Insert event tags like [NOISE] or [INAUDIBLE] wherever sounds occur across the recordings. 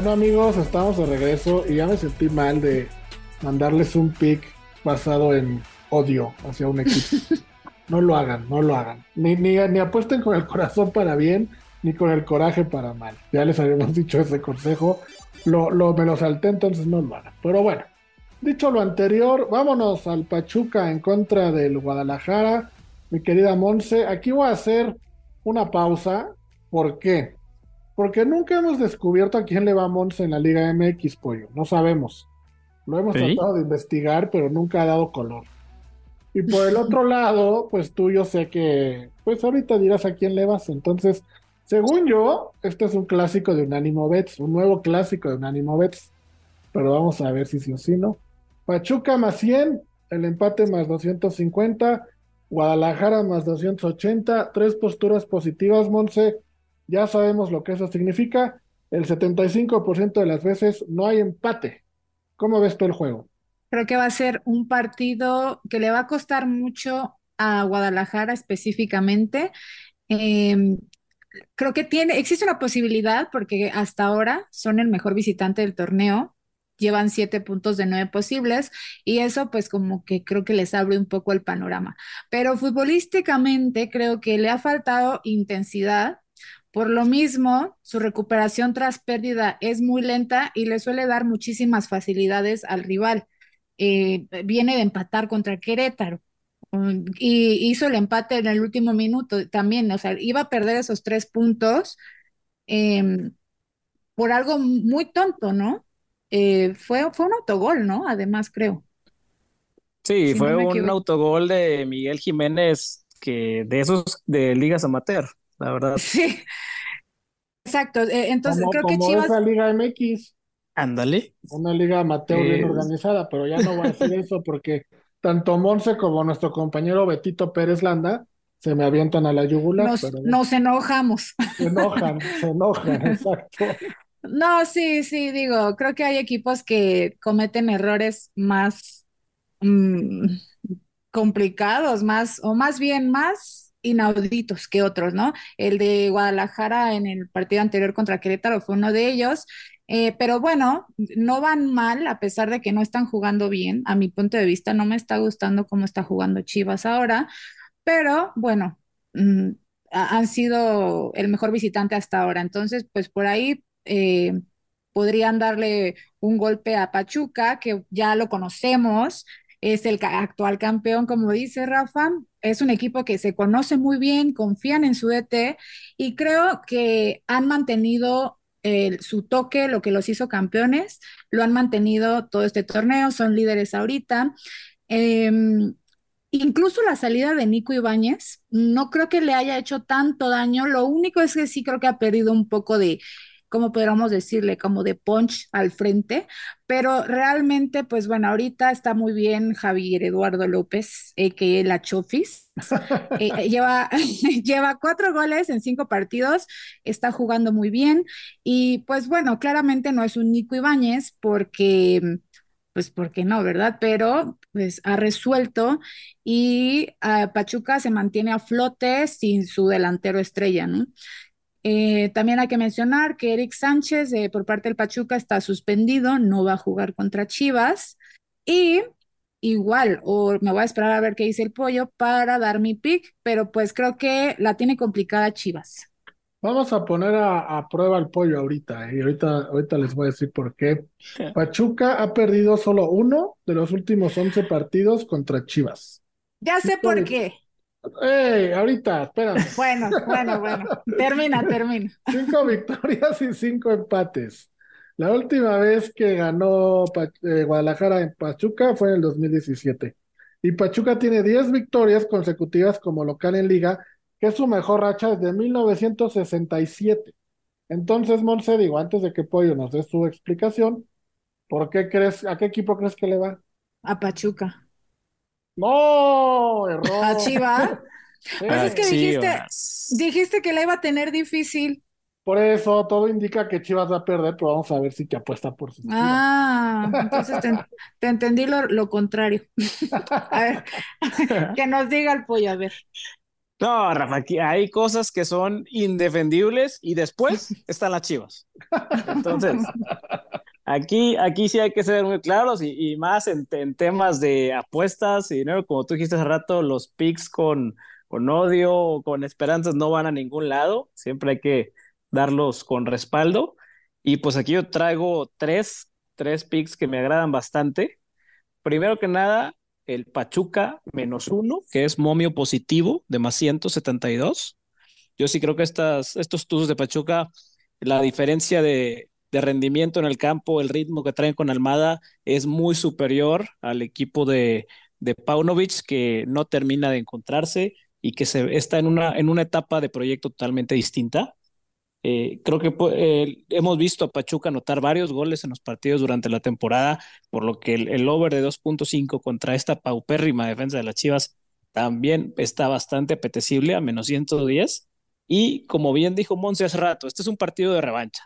Bueno amigos, estamos de regreso y ya me sentí mal de mandarles un pick basado en odio hacia un equipo. [LAUGHS] No lo hagan, no lo hagan. Ni, ni, ni apuesten con el corazón para bien, ni con el coraje para mal. Ya les habíamos dicho ese consejo. Lo, lo, me lo salté, entonces no lo hagan. Pero bueno, dicho lo anterior, vámonos al Pachuca en contra del Guadalajara. Mi querida Monse, aquí voy a hacer una pausa. ¿Por qué? Porque nunca hemos descubierto a quién le va Monse en la Liga MX, pollo. No sabemos. Lo hemos ¿Sí? tratado de investigar, pero nunca ha dado color. Y por el otro [LAUGHS] lado, pues tú yo sé que, pues ahorita dirás a quién le vas. Entonces, según yo, este es un clásico de Unánimo Bets, un nuevo clásico de Unánimo Bets. Pero vamos a ver si sí o sí no. Pachuca más 100, el empate más 250, Guadalajara más 280, tres posturas positivas, Monse. Ya sabemos lo que eso significa. El 75% de las veces no hay empate. ¿Cómo ves tú el juego? Creo que va a ser un partido que le va a costar mucho a Guadalajara específicamente. Eh, creo que tiene, existe una posibilidad porque hasta ahora son el mejor visitante del torneo. Llevan siete puntos de nueve posibles y eso pues como que creo que les abre un poco el panorama. Pero futbolísticamente creo que le ha faltado intensidad. Por lo mismo, su recuperación tras pérdida es muy lenta y le suele dar muchísimas facilidades al rival eh, viene de empatar contra Querétaro um, y hizo el empate en el último minuto también, o sea, iba a perder esos tres puntos eh, por algo muy tonto, ¿no? Eh, fue, fue un autogol, ¿no? Además, creo. Sí, Si fue no un autogol de Miguel Jiménez que de esos de ligas amateur, la verdad. [LAUGHS] Sí, exacto. Eh, entonces, Como, creo que como Chivas, esa Liga MX, Ándale. una liga amateur bien organizada, pero ya no voy a decir [LAUGHS] eso porque tanto Monse como nuestro compañero Betito Pérez Landa se me avientan a la yugular, nos, pero nos enojamos. se enojan, se enojan, [LAUGHS] exacto. No, sí, sí, digo, creo que hay equipos que cometen errores más mm, complicados, más, o más bien más inauditos que otros, ¿no? El de Guadalajara en el partido anterior contra Querétaro fue uno de ellos. Eh, pero bueno, no van mal a pesar de que no están jugando bien. A mi punto de vista, no me está gustando cómo está jugando Chivas ahora, pero bueno, mm, ha- han sido el mejor visitante hasta ahora. Entonces, pues por ahí eh, podrían darle un golpe a Pachuca, que ya lo conocemos, es el actual campeón, como dice Rafa. Es un equipo que se conoce muy bien, confían en su DT y creo que han mantenido el- su toque, lo que los hizo campeones, lo han mantenido todo este torneo, son líderes ahorita. Em, Incluso la salida de Nico Ibáñez, no creo que le haya hecho tanto daño. Lo único es que sí creo que ha perdido un poco de, ¿cómo podríamos decirle? Como de punch al frente. Pero realmente, pues bueno, ahorita está muy bien Javier Eduardo López, que la Chofis. [LAUGHS] Eh, eh, lleva, [LAUGHS] lleva cuatro goles en cinco partidos, está jugando muy bien. Y pues bueno, claramente no es un Nico Ibáñez porque pues porque no, ¿verdad? Pero pues ha resuelto y uh, Pachuca se mantiene a flote sin su delantero estrella, ¿no? Eh, también hay que mencionar que Eric Sánchez eh, por parte del Pachuca está suspendido, no va a jugar contra Chivas y igual, o me voy a esperar a ver qué dice el pollo para dar mi pick, pero pues creo que la tiene complicada Chivas. Vamos a poner a, a prueba el pollo ahorita, ¿eh? y ahorita, ahorita les voy a decir por qué. [LAUGHS] Pachuca ha perdido solo uno de los últimos 11 partidos contra Chivas. Ya sé por qué. ¡Ey! Ahorita, espérame. Bueno, bueno, bueno. Termina, termina. Cinco victorias y cinco empates. La última vez que ganó eh, Guadalajara en Pachuca fue en el 2017. Y Pachuca tiene 10 victorias consecutivas como local en liga, que es su mejor racha desde 1967. Entonces, Monse, digo, antes de que Pollo nos dé su explicación, ¿por qué crees, a qué equipo crees que le va? A Pachuca. ¡No! A ¡Error! Chivas. Pues es que dijiste, Chivas. dijiste que la iba a tener difícil. Por eso todo indica que Chivas va a perder, pero vamos a ver si te apuesta por sus Chivas. Ah, entonces te, te entendí lo, lo contrario. [LAUGHS] A ver, [LAUGHS] que nos diga el pollo, a ver. No, Rafa, aquí hay cosas que son indefendibles y después están las chivas. Entonces, [LAUGHS] aquí, aquí sí hay que ser muy claros y, más en, temas de apuestas y dinero, como tú dijiste hace rato, los picks con, con odio o con esperanzas no van a ningún lado. Siempre hay que darlos con respaldo. Y pues aquí yo traigo tres, tres picks que me agradan bastante. Primero que nada, el Pachuca menos uno, que es momio positivo de más 172. Yo sí creo que estas, estos tuzos de Pachuca, la diferencia de, de, rendimiento en el campo, el ritmo que traen con Almada es muy superior al equipo de, de Paunovic, que no termina de encontrarse y que se, está en una, en una etapa de proyecto totalmente distinta. Eh, creo que eh, hemos visto a Pachuca anotar varios goles en los partidos durante la temporada, por lo que el, over de 2.5 contra esta paupérrima defensa de las Chivas también está bastante apetecible a menos 110. Y como bien dijo Monse hace rato, este es un partido de revancha.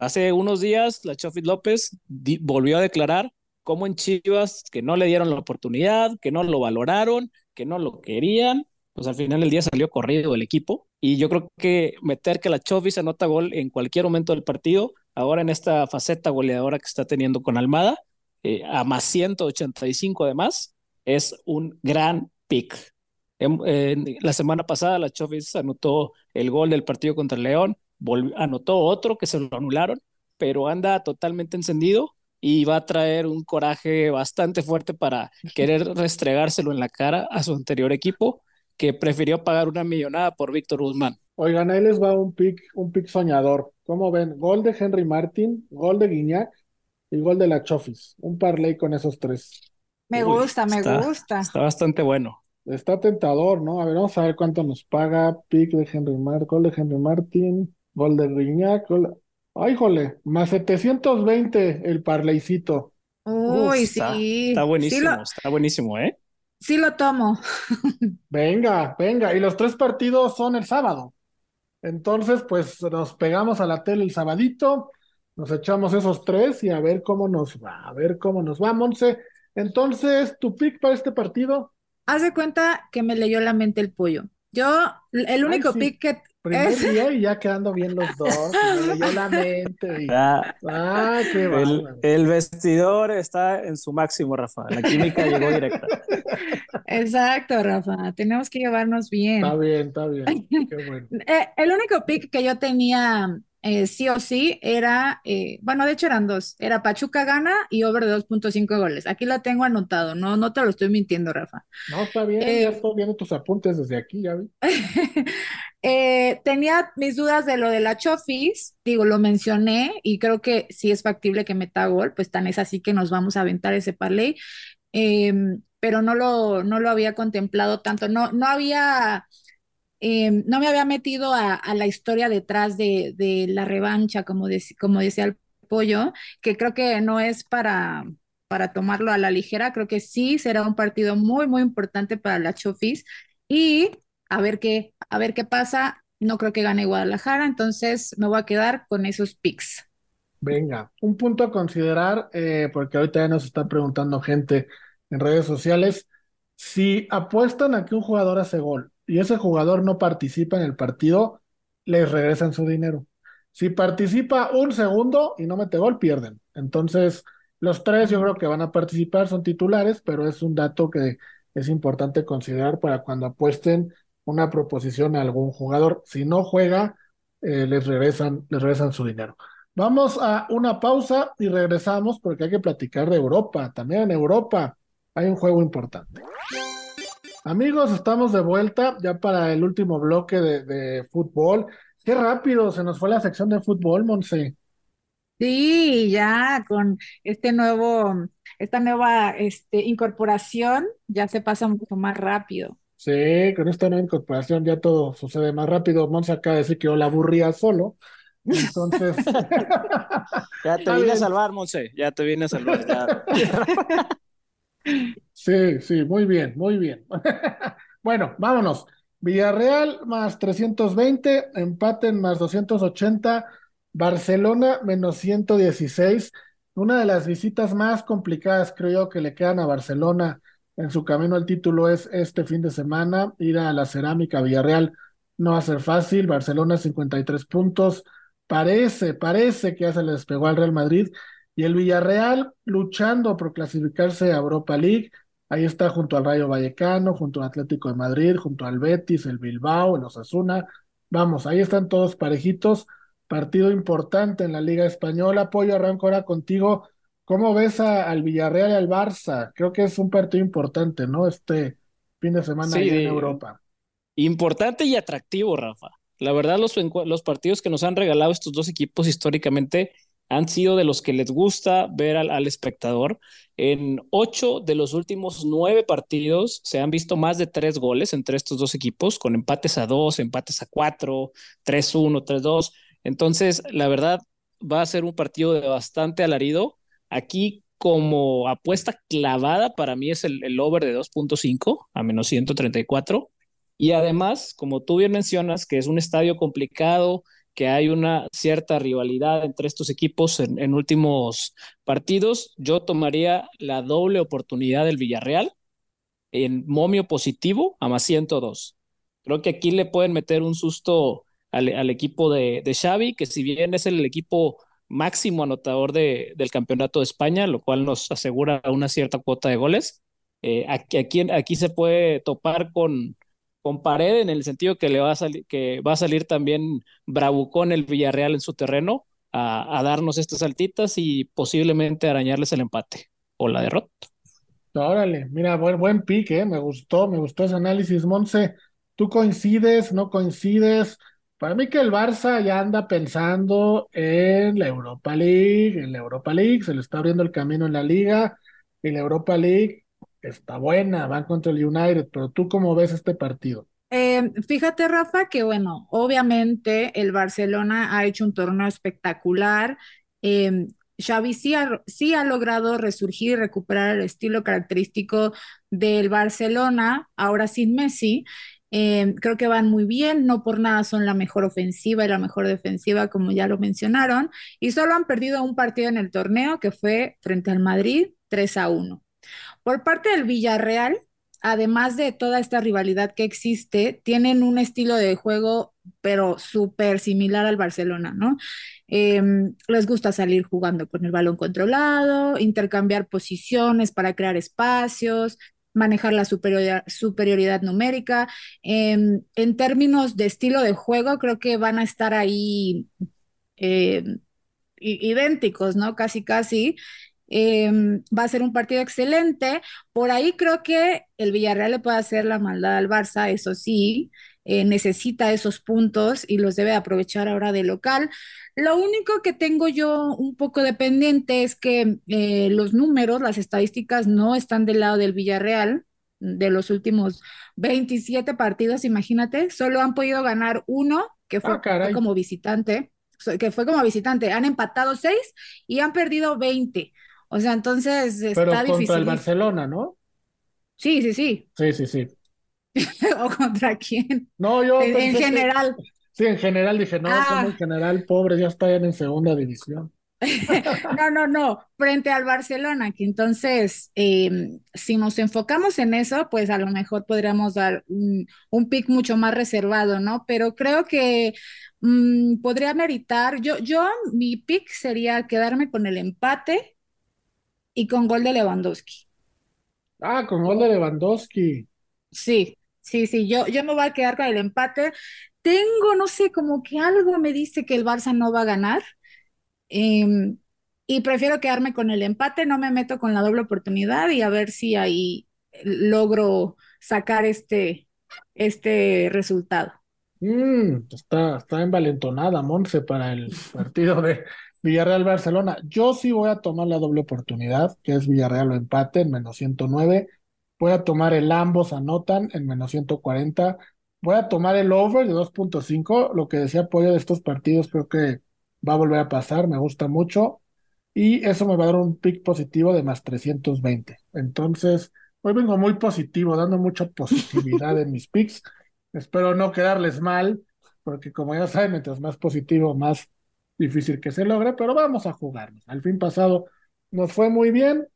Hace unos días la Chofit López volvió a declarar cómo en Chivas que no le dieron la oportunidad, que no lo valoraron, que no lo querían pues al final del día salió corrido el equipo. Y yo creo que meter que la Chovis anota gol en cualquier momento del partido, ahora en esta faceta goleadora que está teniendo con Almada, eh, a más 185 además, es un gran pick. la semana pasada la Chovis anotó el gol del partido contra León, anotó otro que se lo anularon, pero anda totalmente encendido y va a traer un coraje bastante fuerte para [LAUGHS] querer restregárselo en la cara a su anterior equipo que prefirió pagar una millonada por Víctor Guzmán. Oigan, ahí les va un pick, un pick soñador. ¿Cómo ven? Gol de Henry Martin, gol de Guiñac y gol de la Chofis. Un parlay con esos tres. Me gusta, me gusta. Está bastante bueno. Está tentador, ¿no? A ver, vamos a ver cuánto nos paga. Pick de Henry Martin, gol de Henry Martin, gol de Guiñac, gol... ¡Ay, jole! Más 720 el parlaycito. Uy, sí. Está buenísimo, está buenísimo, ¿eh? Sí lo tomo. Venga, venga. Y los tres partidos son el sábado. Entonces, pues nos pegamos a la tele el sabadito, nos echamos esos tres y a ver cómo nos va, a ver cómo nos va, Monse. Entonces, ¿tu pick para este partido? Haz de cuenta que me leyó la mente el pollo. Yo, el único pick que, Primer día y ya quedando bien los dos, me leyó la mente. [LAUGHS] Ah, qué el, el, vestidor está en su máximo, Rafa. La química llegó directa. [LAUGHS] Exacto, Rafa. Tenemos que llevarnos bien. Está bien, está bien. [LAUGHS] Qué bueno. Eh, el único pick que yo tenía eh, sí o sí era, eh, bueno, de hecho eran dos, era Pachuca gana y over de 2.5 goles. Aquí lo tengo anotado, no, no te lo estoy mintiendo, Rafa. No, está bien, ya eh, estoy viendo tus apuntes desde aquí, ya vi. [LAUGHS] tenía mis dudas de lo de la Chofis, digo, lo mencioné y creo que si es factible que meta gol, pues tan es así que nos vamos a aventar ese parlay, em, pero no lo, no lo había contemplado tanto, no, no había Em, no me había metido a, la historia detrás de, la revancha, como, decía el pollo, que creo que no es para, para tomarlo a la ligera, creo que sí será un partido muy, muy importante para la Chofis y a ver qué, a ver qué pasa. No creo que gane Guadalajara, entonces me voy a quedar con esos picks. Venga, un punto a considerar, eh, porque ahorita ya nos está preguntando gente en redes sociales, si apuestan a que un jugador hace gol y ese jugador no participa en el partido, les regresan su dinero. Si participa un segundo y no mete gol, pierden. Entonces, los tres yo creo que van a participar, son titulares, pero es un dato que es importante considerar para cuando apuesten una proposición a algún jugador. Si no juega, eh, les, regresan, les regresan su dinero. Vamos a una pausa y regresamos porque hay que platicar de Europa. También en Europa hay un juego importante. Amigos, estamos de vuelta ya para el último bloque de, fútbol. Qué rápido se nos fue la sección de fútbol, Monse. Sí, ya con este nuevo, esta nueva este, incorporación ya se pasa mucho más rápido. Sí, con esta nueva incorporación ya todo sucede más rápido. Monse acaba de decir que yo la aburría solo. Entonces. [LAUGHS] ya te [LAUGHS] vine a salvar, Monse. Ya te vine a salvar. [LAUGHS] Sí, sí, muy bien, muy bien. [LAUGHS] bueno, vámonos. Villarreal más 320, empate más 280, Barcelona menos 116. Una de las visitas más complicadas, creo yo, que le quedan a Barcelona en su camino al título es este fin de semana, ir a la Cerámica Villarreal no va a ser fácil, Barcelona 53 puntos, parece, parece que ya se le despegó al Real Madrid y el Villarreal luchando por clasificarse a Europa League, ahí está junto al Rayo Vallecano, junto al Atlético de Madrid, junto al Betis, el Bilbao, el Osasuna, vamos, ahí están todos parejitos, partido importante en la Liga Española, apoyo arranco ahora contigo, ¿Cómo ves al Villarreal y al Barça? Creo que es un partido importante, ¿no? Este fin de semana en Europa. Importante y atractivo, Rafa. La verdad, los, los partidos que nos han regalado estos dos equipos históricamente han sido de los que les gusta ver al, espectador. En ocho de los últimos nueve partidos se han visto más de tres goles entre estos dos equipos, con empates a dos, empates a cuatro, tres uno, tres dos. Entonces, la verdad, va a ser un partido de bastante alarido Aquí como apuesta clavada para mí es el, over de 2.5 a menos 134. Y además, como tú bien mencionas, que es un estadio complicado, que hay una cierta rivalidad entre estos equipos en, últimos partidos, yo tomaría la doble oportunidad del Villarreal en momio positivo a más 102. Creo que aquí le pueden meter un susto al, equipo de, de Xavi, que si bien es el equipo máximo anotador de, del campeonato de España, lo cual nos asegura una cierta cuota de goles. Eh, aquí, aquí, aquí, se puede topar con, con pared en el sentido que le va a salir, que va a salir también bravucón el Villarreal en su terreno a, darnos estas altitas y posiblemente arañarles el empate o la derrota. Órale, mira, buen, buen pick, ¿eh? me gustó, me gustó ese análisis, Monse. ¿Tú coincides, no coincides? Para mí que el Barça ya anda pensando en la Europa League, en la Europa League, se le está abriendo el camino en la liga, y la Europa League está buena, van contra el United, pero tú cómo ves este partido? Eh, fíjate, Rafa, que bueno, obviamente el Barcelona ha hecho un torneo espectacular. Eh, Xavi sí ha, logrado resurgir y recuperar el estilo característico del Barcelona, ahora sin Messi, eh, creo que van muy bien, no por nada son la mejor ofensiva y la mejor defensiva, como ya lo mencionaron, y solo han perdido un partido en el torneo que fue frente al Madrid 3 a 1. Por parte del Villarreal, además de toda esta rivalidad que existe, tienen un estilo de juego, pero súper similar al Barcelona, ¿no? Em, les gusta salir jugando con el balón controlado, intercambiar posiciones para crear espacios, manejar la superioridad, numérica. Em, en términos de estilo de juego, creo que van a estar ahí em, idénticos, ¿no? Casi, casi. Em, va a ser un partido excelente. Por ahí creo que el Villarreal le puede hacer la maldad al Barça, eso sí, eh, necesita esos puntos y los debe aprovechar ahora de local. Lo único que tengo yo un poco de pendiente es que eh, los números, las estadísticas no están del lado del Villarreal de los últimos 27 partidos, imagínate, solo han podido ganar uno, que fue ah, como visitante, que fue como visitante, han empatado seis y han perdido 20. O sea, entonces está Pero contra el Barcelona, ¿no? Sí, sí, sí. Sí, sí, sí. [LAUGHS] ¿O contra quién? No, yo. En, general. Sí, en general dije, no, como en ah. general, pobres, ya están en segunda división. [LAUGHS] no, no, no, frente al Barcelona, que entonces, em, si nos enfocamos en eso, pues a lo mejor podríamos dar un, un pick mucho más reservado, ¿no? Pero creo que mm, podría meritar, yo, yo, mi pick sería quedarme con el empate y con gol de Lewandowski. Ah, con gol de Lewandowski. Sí, sí, sí, yo, yo me voy a quedar con el empate tengo, no sé, como que algo me dice que el Barça no va a ganar. Em, y prefiero quedarme con el empate, no me meto con la doble oportunidad y a ver si ahí logro sacar este, este resultado. Mm, está, está envalentonada, Monse, para el partido de Villarreal-Barcelona. Yo sí voy a tomar la doble oportunidad, que es Villarreal o empate en menos 109. Voy a tomar el ambos anotan en menos 140 Voy a tomar el over de 2.5. Lo que decía apoyo de estos partidos creo que va a volver a pasar. Me gusta mucho. Y eso me va a dar un pick positivo de más 320. Entonces, hoy vengo muy positivo, dando mucha positividad en mis [LAUGHS] picks. Espero no quedarles mal, porque como ya saben, mientras más positivo, más difícil que se logre, pero vamos a jugarnos. Al fin pasado nos fue muy bien.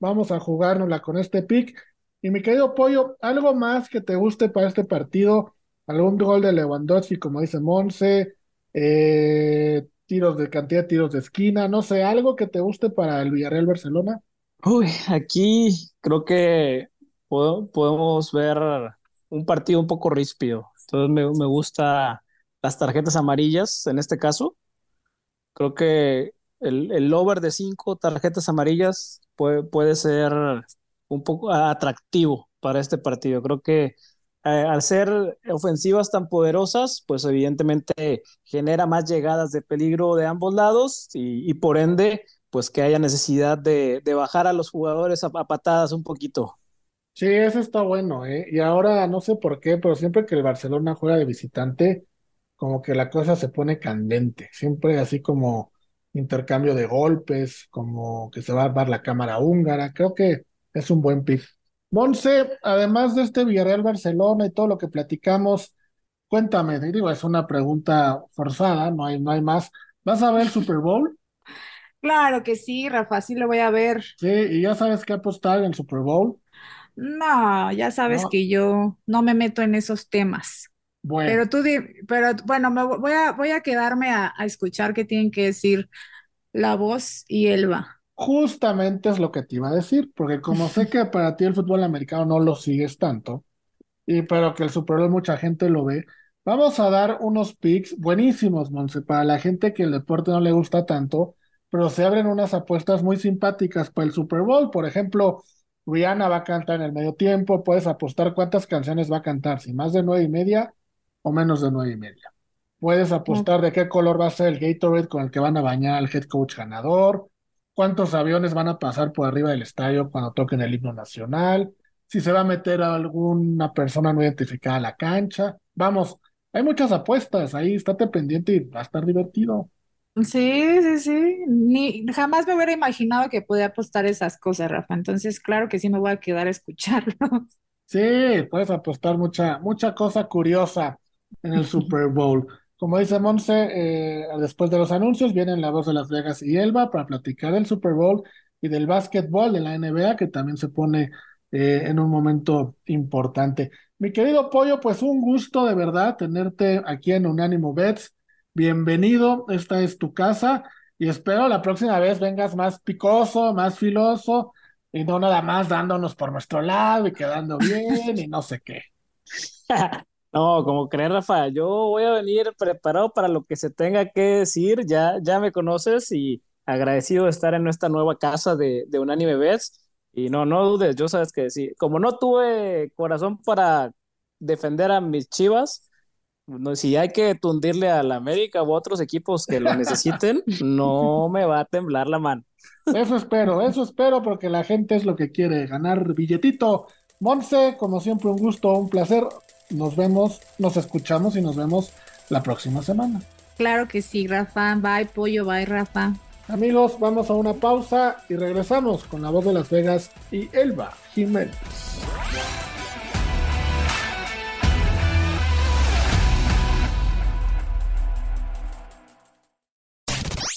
Vamos a jugárnosla con este pick Y mi querido Pollo, ¿algo más que te guste para este partido? ¿Algún gol de Lewandowski, como dice Monse? Eh, tiros de cantidad de tiros de esquina, no sé, algo que te guste para el Villarreal Barcelona. Uy, aquí creo que podemos ver un partido un poco ríspido. Entonces me, me gusta las tarjetas amarillas en este caso. Creo que el, el over de cinco tarjetas amarillas puede, puede ser un poco atractivo para este partido. Creo que eh, al ser ofensivas tan poderosas, pues evidentemente genera más llegadas de peligro de ambos lados y, por ende, pues que haya necesidad de, bajar a los jugadores a, patadas un poquito. Sí, eso está bueno, ¿eh? Y ahora no sé por qué, pero siempre que el Barcelona juega de visitante, como que la cosa se pone candente, siempre así como intercambio de golpes, como que se va a dar la cámara húngara, creo que es un buen pick. Monse, además de este Villarreal Barcelona y todo lo que platicamos, cuéntame, digo, es una pregunta forzada, no hay, no hay más. ¿Vas a ver el Super Bowl? [LAUGHS] Claro que sí, Rafa, sí lo voy a ver. Sí, y ya sabes qué apostar en el Super Bowl. No, ya sabes que yo no me meto en esos temas. Bueno. Pero tú, pero bueno, me voy a, voy a quedarme a, a escuchar qué tienen que decir la voz y Elba. Justamente es lo que te iba a decir, porque como sé que para ti el fútbol americano no lo sigues tanto, y pero que el Super Bowl mucha gente lo ve, vamos a dar unos picks buenísimos, Monse, para la gente que el deporte no le gusta tanto, pero se abren unas apuestas muy simpáticas para el Super Bowl. Por ejemplo, Rihanna va a cantar en el medio tiempo, puedes apostar cuántas canciones va a cantar, si más de nueve y media o menos de nueve y media. Puedes apostar de qué color va a ser el Gatorade con el que van a bañar al head coach ganador cuántos aviones van a pasar por arriba del estadio cuando toquen el himno nacional, si se va a meter a alguna persona no identificada a la cancha. Vamos, hay muchas apuestas ahí, estate pendiente y va a estar divertido. Sí, sí, sí. Ni, jamás me hubiera imaginado que podía apostar esas cosas, Rafa. Entonces, claro que sí me voy a quedar a escucharlos. Sí, puedes apostar mucha, mucha cosa curiosa en el Super Bowl. Como dice Monse, eh, después de los anuncios vienen la voz de Las Vegas y Elba para platicar del Super Bowl y del básquetbol de la NBA, que también se pone eh, en un momento importante. Mi querido Pollo, pues un gusto de verdad tenerte aquí en Unánimo Bets. Bienvenido, esta es tu casa y espero la próxima vez vengas más picoso, más filoso y no nada más dándonos por nuestro lado y quedando bien y no sé qué. [LAUGHS] No, como crees, Rafa, yo voy a venir preparado para lo que se tenga que decir. Ya, ya me conoces y agradecido de estar en nuestra nueva casa de, de Unánime Bets. Y no, no dudes, yo sabes que sí. Como no tuve corazón para defender a mis chivas, no, si hay que tundirle a la América u otros equipos que lo necesiten, [LAUGHS] no me va a temblar la mano. Eso espero, eso espero, porque la gente es lo que quiere, ganar billetito. Monse, como siempre, un gusto, un placer nos vemos, nos escuchamos y nos vemos la próxima semana. Claro que sí, Rafa. Bye, pollo. Bye, Rafa. Amigos, vamos a una pausa y regresamos con la voz de Las Vegas y Elba Jiménez.